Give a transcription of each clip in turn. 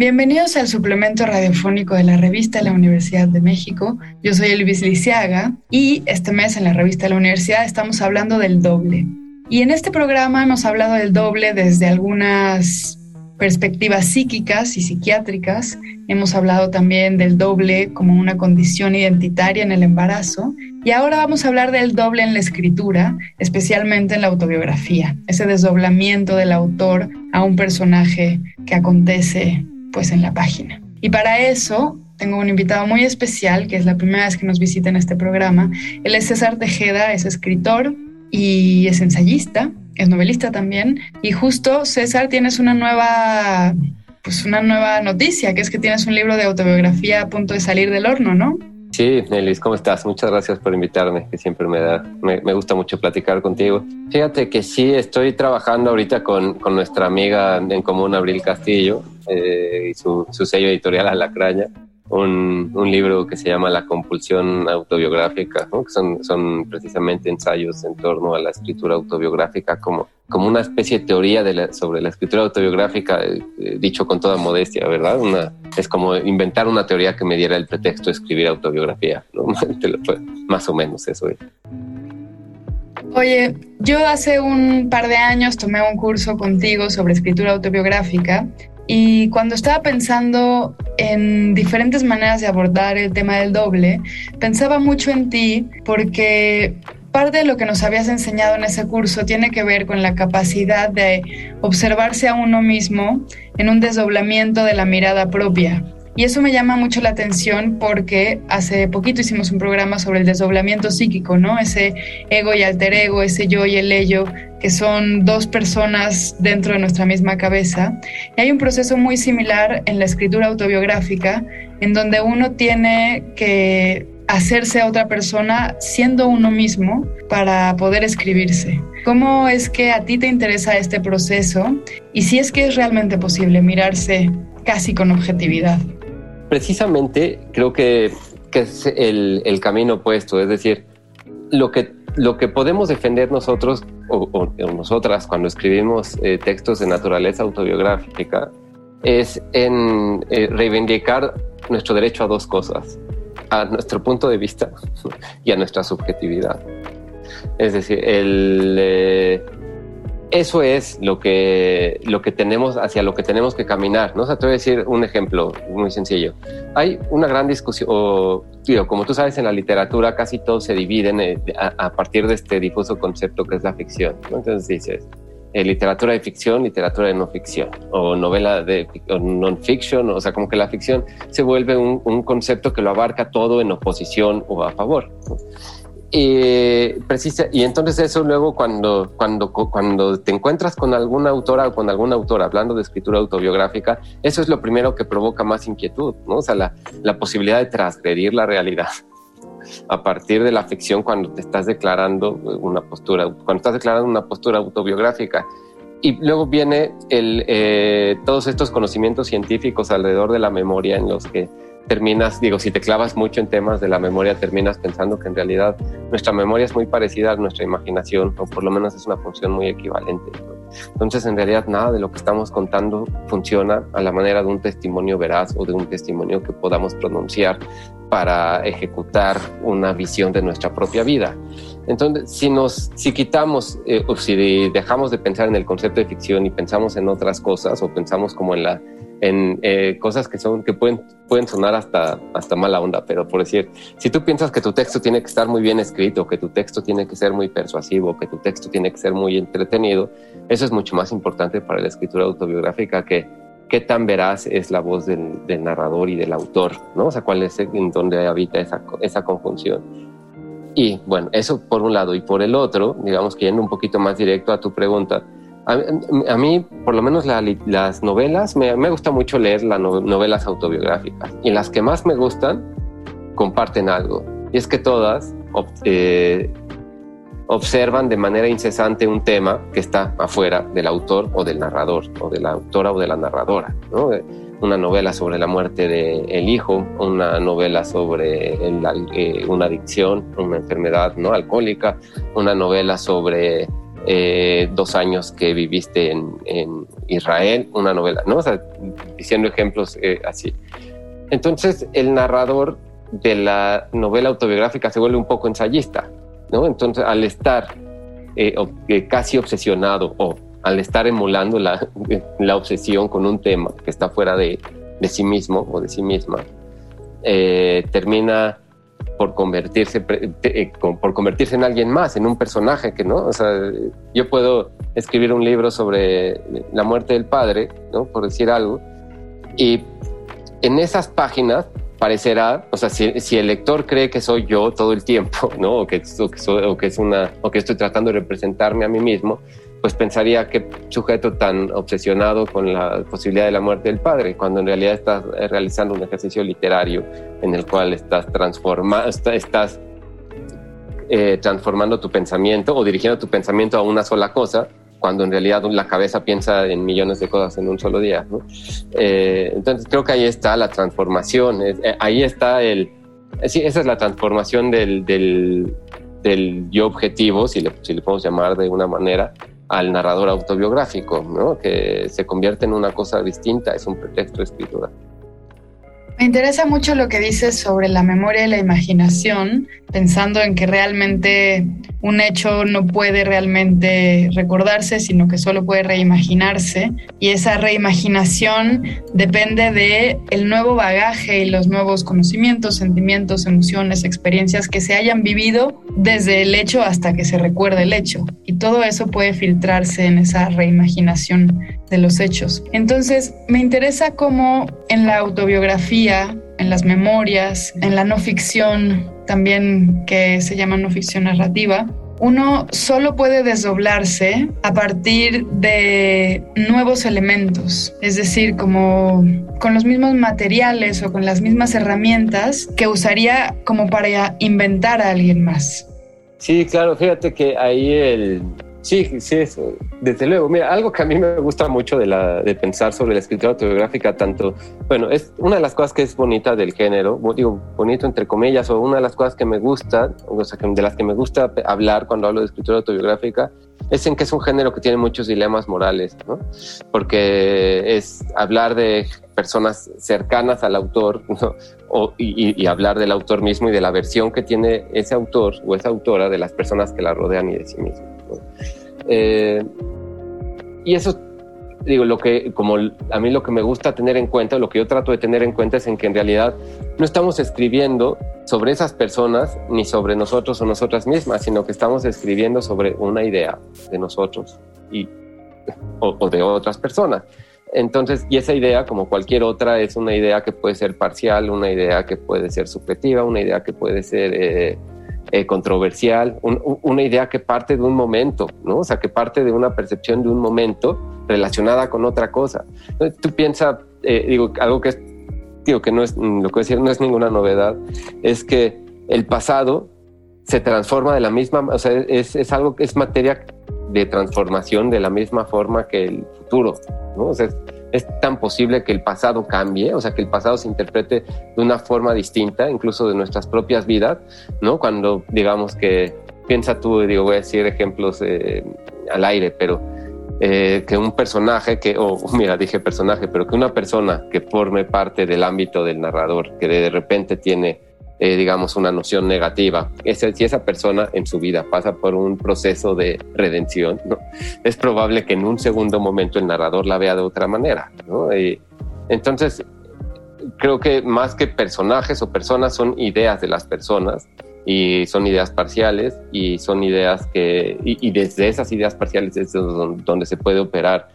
Bienvenidos al suplemento radiofónico de la revista la Universidad de México. Yo soy Elvis Lisiaga y este mes en la revista la Universidad estamos hablando del doble. Y en este programa hemos hablado del doble desde algunas perspectivas psíquicas y psiquiátricas. Hemos hablado también del doble como una condición identitaria en el embarazo. Y ahora vamos a hablar del doble en la escritura, especialmente en la autobiografía, ese desdoblamiento del autor a un personaje que acontece pues en la página. Y para eso tengo un invitado muy especial, que es la primera vez que nos visita en este programa. Él es César Tejeda, es escritor y es ensayista, es novelista también. Y justo, César, tienes una nueva, pues una nueva noticia, que es que tienes un libro de autobiografía a punto de salir del horno, ¿no? Sí, Nelis, ¿cómo estás? Muchas gracias por invitarme, que siempre me, da, me, gusta mucho platicar contigo. Fíjate que sí, estoy trabajando ahorita con, con nuestra amiga en común, Abril Castillo, eh, y su, su, sello editorial Alacraña, un, un, libro que se llama La compulsión autobiográfica, que son, son precisamente ensayos en torno a la escritura autobiográfica como, como una especie de teoría de sobre la escritura autobiográfica, eh, dicho con toda modestia, ¿verdad? Una, es como inventar una teoría que me diera el pretexto de escribir autobiografía, más o menos eso es. Oye, yo hace un par de años tomé un curso contigo sobre escritura autobiográfica y cuando estaba pensando en diferentes maneras de abordar el tema del doble, pensaba mucho en ti porque parte de lo que nos habías enseñado en ese curso tiene que ver con la capacidad de observarse a uno mismo en un desdoblamiento de la mirada propia. Y eso me llama mucho la atención porque hace poquito hicimos un programa sobre el desdoblamiento psíquico, ¿no? Ese ego y alter ego, ese yo y el ello, que son dos personas dentro de nuestra misma cabeza. Y hay un proceso muy similar en la escritura autobiográfica, en donde uno tiene que hacerse a otra persona siendo uno mismo para poder escribirse. ¿Cómo es que a ti te interesa este proceso y si es que es realmente posible mirarse casi con objetividad? Precisamente creo que, es el, camino opuesto, es decir, lo que, lo que podemos defender nosotros o, nosotras cuando escribimos eh, textos de naturaleza autobiográfica es en eh, reivindicar nuestro derecho a dos cosas, a nuestro punto de vista y a nuestra subjetividad. Es decir, el, eh, eso es lo que, lo que tenemos, hacia lo que tenemos que caminar, ¿no? O sea, te voy a decir un ejemplo muy sencillo. Hay una gran discusión, o, tío, como tú sabes, en la literatura casi todo se divide eh, a, partir de este difuso concepto que es la ficción, ¿no? Entonces dices, eh, literatura de ficción, literatura de no ficción, o novela de non-fiction, o sea, como que la ficción se vuelve un, concepto que lo abarca todo en oposición o a favor. Precisa, y entonces eso luego cuando, cuando, cuando te encuentras con alguna autora o con algún autor hablando de escritura autobiográfica, eso es lo primero que provoca más inquietud, ¿no? O sea, la, la posibilidad de transgredir la realidad a partir de la ficción cuando te estás declarando una postura, cuando estás declarando una postura autobiográfica. Y luego viene el, eh, todos estos conocimientos científicos alrededor de la memoria en los que terminas, digo, si te clavas mucho en temas de la memoria, terminas pensando que en realidad nuestra memoria es muy parecida a nuestra imaginación, o por lo menos es una función muy equivalente. Entonces, en realidad, nada de lo que estamos contando funciona a la manera de un testimonio veraz o de un testimonio que podamos pronunciar para ejecutar una visión de nuestra propia vida. Entonces, si nos, si quitamos eh, o si dejamos de pensar en el concepto de ficción y pensamos en otras cosas o pensamos como en la en eh, cosas que son que pueden pueden sonar hasta hasta mala onda pero por decir si tú piensas que tu texto tiene que estar muy bien escrito que tu texto tiene que ser muy persuasivo que tu texto tiene que ser muy entretenido eso es mucho más importante para la escritura autobiográfica que qué tan veraz es la voz del, narrador y del autor no o sea cuál es en dónde habita esa esa conjunción. Y bueno eso por un lado. Y por el otro digamos que yendo un poquito más directo a tu pregunta a, mí, por lo menos las novelas, me, gusta mucho leer las novelas autobiográficas y las que más me gustan comparten algo. Y es que todas eh, observan de manera incesante un tema que está afuera del autor o del narrador, o de la autora o de la narradora. ¿no? Una novela sobre la muerte del hijo, una novela sobre eh, una adicción, una enfermedad ¿no? alcohólica, una novela sobre eh, dos años que viviste en, Israel, una novela, ¿no? O sea, diciendo ejemplos eh, así. Entonces, el narrador de la novela autobiográfica se vuelve un poco ensayista, ¿no? Entonces, al estar eh, casi obsesionado o al estar emulando la, la, obsesión con un tema que está fuera de, de sí mismo o de sí misma, termina por convertirse, eh, por convertirse en alguien más, en un personaje que no, o sea, yo puedo escribir un libro sobre la muerte del padre, ¿no? Por decir algo, y en esas páginas parecerá, o sea, si, el lector cree que soy yo todo el tiempo, ¿no? O que, o que, es una, o que estoy tratando de representarme a mí mismo, pues pensaría que sujeto tan obsesionado con la posibilidad de la muerte del padre, cuando en realidad estás eh, realizando un ejercicio literario en el cual estás transformando, estás eh, transformando tu pensamiento o dirigiendo tu pensamiento a una sola cosa, cuando en realidad la cabeza piensa en millones de cosas en un solo día. Eh, entonces creo que ahí está la transformación, ahí está el... Sí, esa es la transformación del, del, del yo objetivo, si le, si le podemos llamar de una manera, al narrador autobiográfico, ¿no? que se convierte en una cosa distinta, es un pretexto de escritura. Me interesa mucho lo que dices sobre la memoria y la imaginación, pensando en que realmente un hecho no puede realmente recordarse, sino que solo puede reimaginarse. Y esa reimaginación depende de el nuevo bagaje y los nuevos conocimientos, sentimientos, emociones, experiencias que se hayan vivido desde el hecho hasta que se recuerde el hecho. Y todo eso puede filtrarse en esa reimaginación de los hechos. Entonces, me interesa cómo en la autobiografía, en las memorias, en la no ficción, también que se llama no ficción narrativa, uno solo puede desdoblarse a partir de nuevos elementos, es decir, como con los mismos materiales o con las mismas herramientas que usaría como para inventar a alguien más. Sí, claro, fíjate que ahí el, Sí, sí, eso, desde luego. Mira, algo que a mí me gusta mucho de, pensar sobre la escritura autobiográfica, tanto, bueno, es una de las cosas que es bonita del género, digo, bonito entre comillas, o una de las cosas que me gusta, o sea, de las que me gusta hablar cuando hablo de escritura autobiográfica, es en que es un género que tiene muchos dilemas morales, ¿no? Porque es hablar de personas cercanas al autor ¿no? o, y, y, hablar del autor mismo y de la versión que tiene ese autor o esa autora de las personas que la rodean y de sí mismo. Eh, y eso, digo, lo que, como a mí lo que me gusta tener en cuenta, lo que yo trato de tener en cuenta es en que en realidad no estamos escribiendo sobre esas personas ni sobre nosotros o nosotras mismas, sino que estamos escribiendo sobre una idea de nosotros y, o, de otras personas. Entonces, y esa idea, como cualquier otra, es una idea que puede ser parcial, una idea que puede ser subjetiva, una idea que puede ser eh, eh, controversial, una idea que parte de un momento, ¿no? O sea, que parte de una percepción de un momento relacionada con otra cosa. Tú piensas, eh, digo, algo que es, digo, que no es, lo que decir no es ninguna novedad, es que el pasado se transforma de la misma, o sea, es, es algo es materia de transformación de la misma forma que el futuro, ¿no? O sea, es tan posible que el pasado cambie, o sea, que el pasado se interprete de una forma distinta, incluso de nuestras propias vidas, ¿no? Cuando digamos que, piensa tú, digo, voy a decir ejemplos eh, al aire, pero eh, que un personaje, que, o mira, dije personaje, pero que una persona que forme parte del ámbito del narrador, que de repente tiene eh, digamos, una noción negativa. si esa persona en su vida pasa por un proceso de redención, ¿no? es probable que en un segundo momento el narrador la vea de otra manera. ¿no? entonces, creo que más que personajes o personas son ideas de las personas y son ideas parciales y son ideas que, y, desde esas ideas parciales es donde se puede operar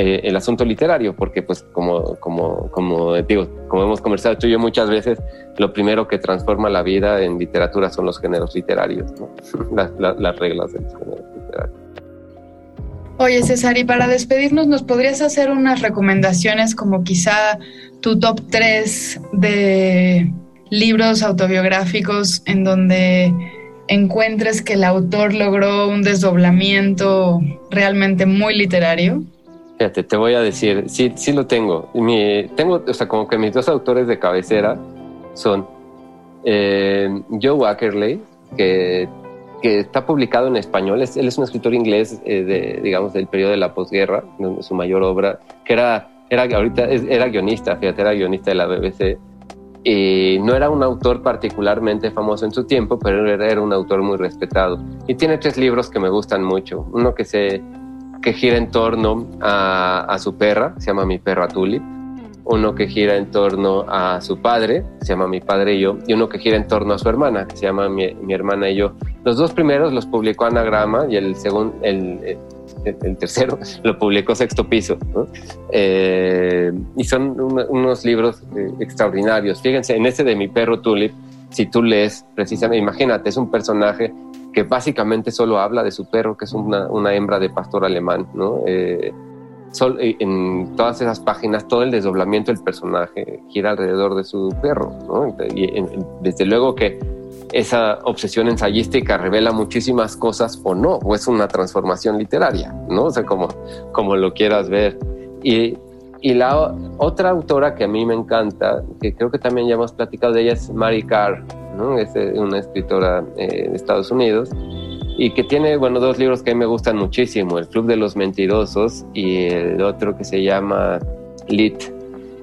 eh, el asunto literario, porque pues como, como, como digo, como hemos conversado tú y yo muchas veces, lo primero que transforma la vida en literatura son los géneros literarios, las, reglas de los géneros literarios. Oye César, y para despedirnos, ¿nos podrías hacer unas recomendaciones como quizá tu top 3 de libros autobiográficos en donde encuentres que el autor logró un desdoblamiento realmente muy literario? Fíjate, te voy a decir, sí, sí lo tengo. Mi, tengo, o sea, como que mis dos autores de cabecera son eh, Joe Wackerley, que, que, está publicado en español. él es un escritor inglés, eh, de, digamos, del periodo de la posguerra, su mayor obra, que era, era ahorita era guionista, fíjate, era guionista de la BBC. Y no era un autor particularmente famoso en su tiempo, pero era, era un autor muy respetado. Y tiene tres libros que me gustan mucho. Uno que se que gira en torno a, su perra, se llama Mi perra Tulip, uno que gira en torno a su padre, se llama Mi padre y yo, y uno que gira en torno a su hermana, que se llama Mi, hermana y yo. Los dos primeros los publicó Anagrama y el segundo, el, el, tercero lo publicó Sexto Piso. Eh, y son unos libros eh, extraordinarios. Fíjense, en ese de Mi perro Tulip, si tú lees precisamente, imagínate, es un personaje que básicamente solo habla de su perro, que es una, una hembra de pastor alemán, ¿no? Eh, eh, en todas esas páginas, todo el desdoblamiento del personaje gira alrededor de su perro, ¿no? Y desde luego que esa obsesión ensayística revela muchísimas cosas o no, o es una transformación literaria, ¿no? O sea, como, como lo quieras ver. Y, y la otra autora que a mí me encanta, que creo que también ya hemos platicado de ella, es Mary Carr, es eh, una escritora eh, de Estados Unidos y que tiene, bueno, dos libros que a mí me gustan muchísimo, El Club de los Mentirosos y el otro que se llama Lit,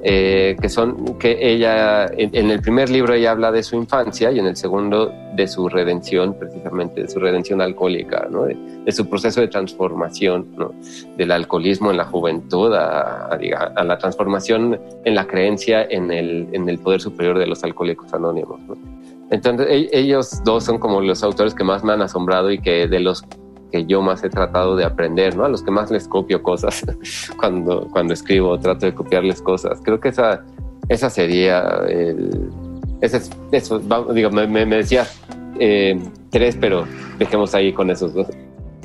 eh, que son, que ella, en, el primer libro ella habla de su infancia y en el segundo de su redención, precisamente, de su redención alcohólica, ¿no? de, su proceso de transformación, ¿no? del alcoholismo en la juventud a, a, la transformación en la creencia en el, en el poder superior de los alcohólicos anónimos. ¿no? Entonces e-, ellos dos son como los autores que más me han asombrado y que de los que yo más he tratado de aprender, ¿no? A los que más les copio cosas cuando, cuando escribo, trato de copiarles cosas. Creo que esa, esa sería el, ese, eso, digo, me, me, decías eh, tres, pero dejemos ahí con esos dos.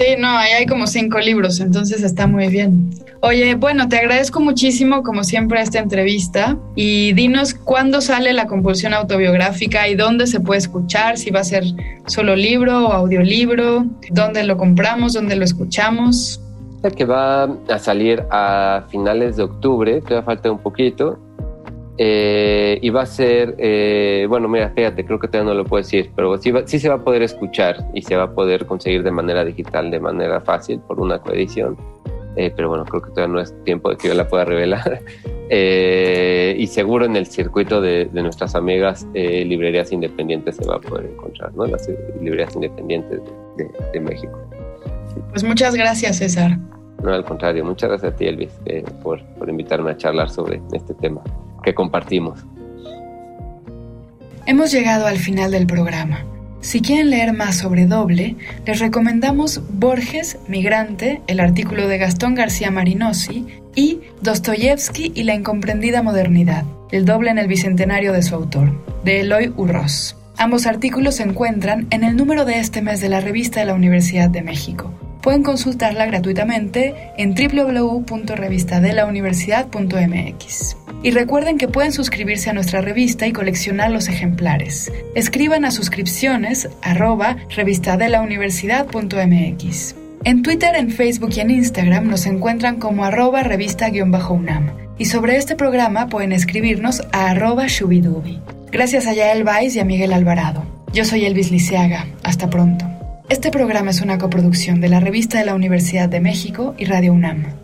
Sí, no, ahí hay como cinco libros, entonces está muy bien. Oye, bueno, te agradezco muchísimo, como siempre, esta entrevista y dinos cuándo sale la compulsión autobiográfica y dónde se puede escuchar, si va a ser solo libro o audiolibro, dónde lo compramos, dónde lo escuchamos. Que va a salir a finales de octubre, todavía falta un poquito, eh, y va a ser, eh, bueno, mira, fíjate, creo que todavía no lo puedo decir, pero sí, sí, se va a poder escuchar y se va a poder conseguir de manera digital, de manera fácil, por una coedición. Eh, pero bueno, creo que todavía no es tiempo de que yo la pueda revelar. y seguro en el circuito de, nuestras amigas librerías independientes se va a poder encontrar, ¿no? Las librerías independientes de, México. Pues muchas gracias, César. No, al contrario, muchas gracias a ti, Elvis, por, por invitarme a charlar sobre este tema que compartimos. Hemos llegado al final del programa. Si quieren leer más sobre doble, les recomendamos Borges, Migrante, el artículo de Gastón García Marinosi, y Dostoyevsky y la incomprendida modernidad, el doble en el bicentenario de su autor, de Eloy Urroz. Ambos artículos se encuentran en el número de este mes de la revista de la Universidad de México. Pueden consultarla gratuitamente en www.revistadelauniversidad.mx. Y recuerden que pueden suscribirse a nuestra revista y coleccionar los ejemplares. Escriban a suscripciones arroba revistadelauniversidad.mx. En Twitter, en Facebook y en Instagram nos encuentran como arroba revista-unam. Y sobre este programa pueden escribirnos a arroba shubidubi. Gracias a Yael Vais y a Miguel Alvarado. Yo soy Elvis Liceaga. Hasta pronto. Este programa es una coproducción de la Revista de la Universidad de México y Radio UNAM.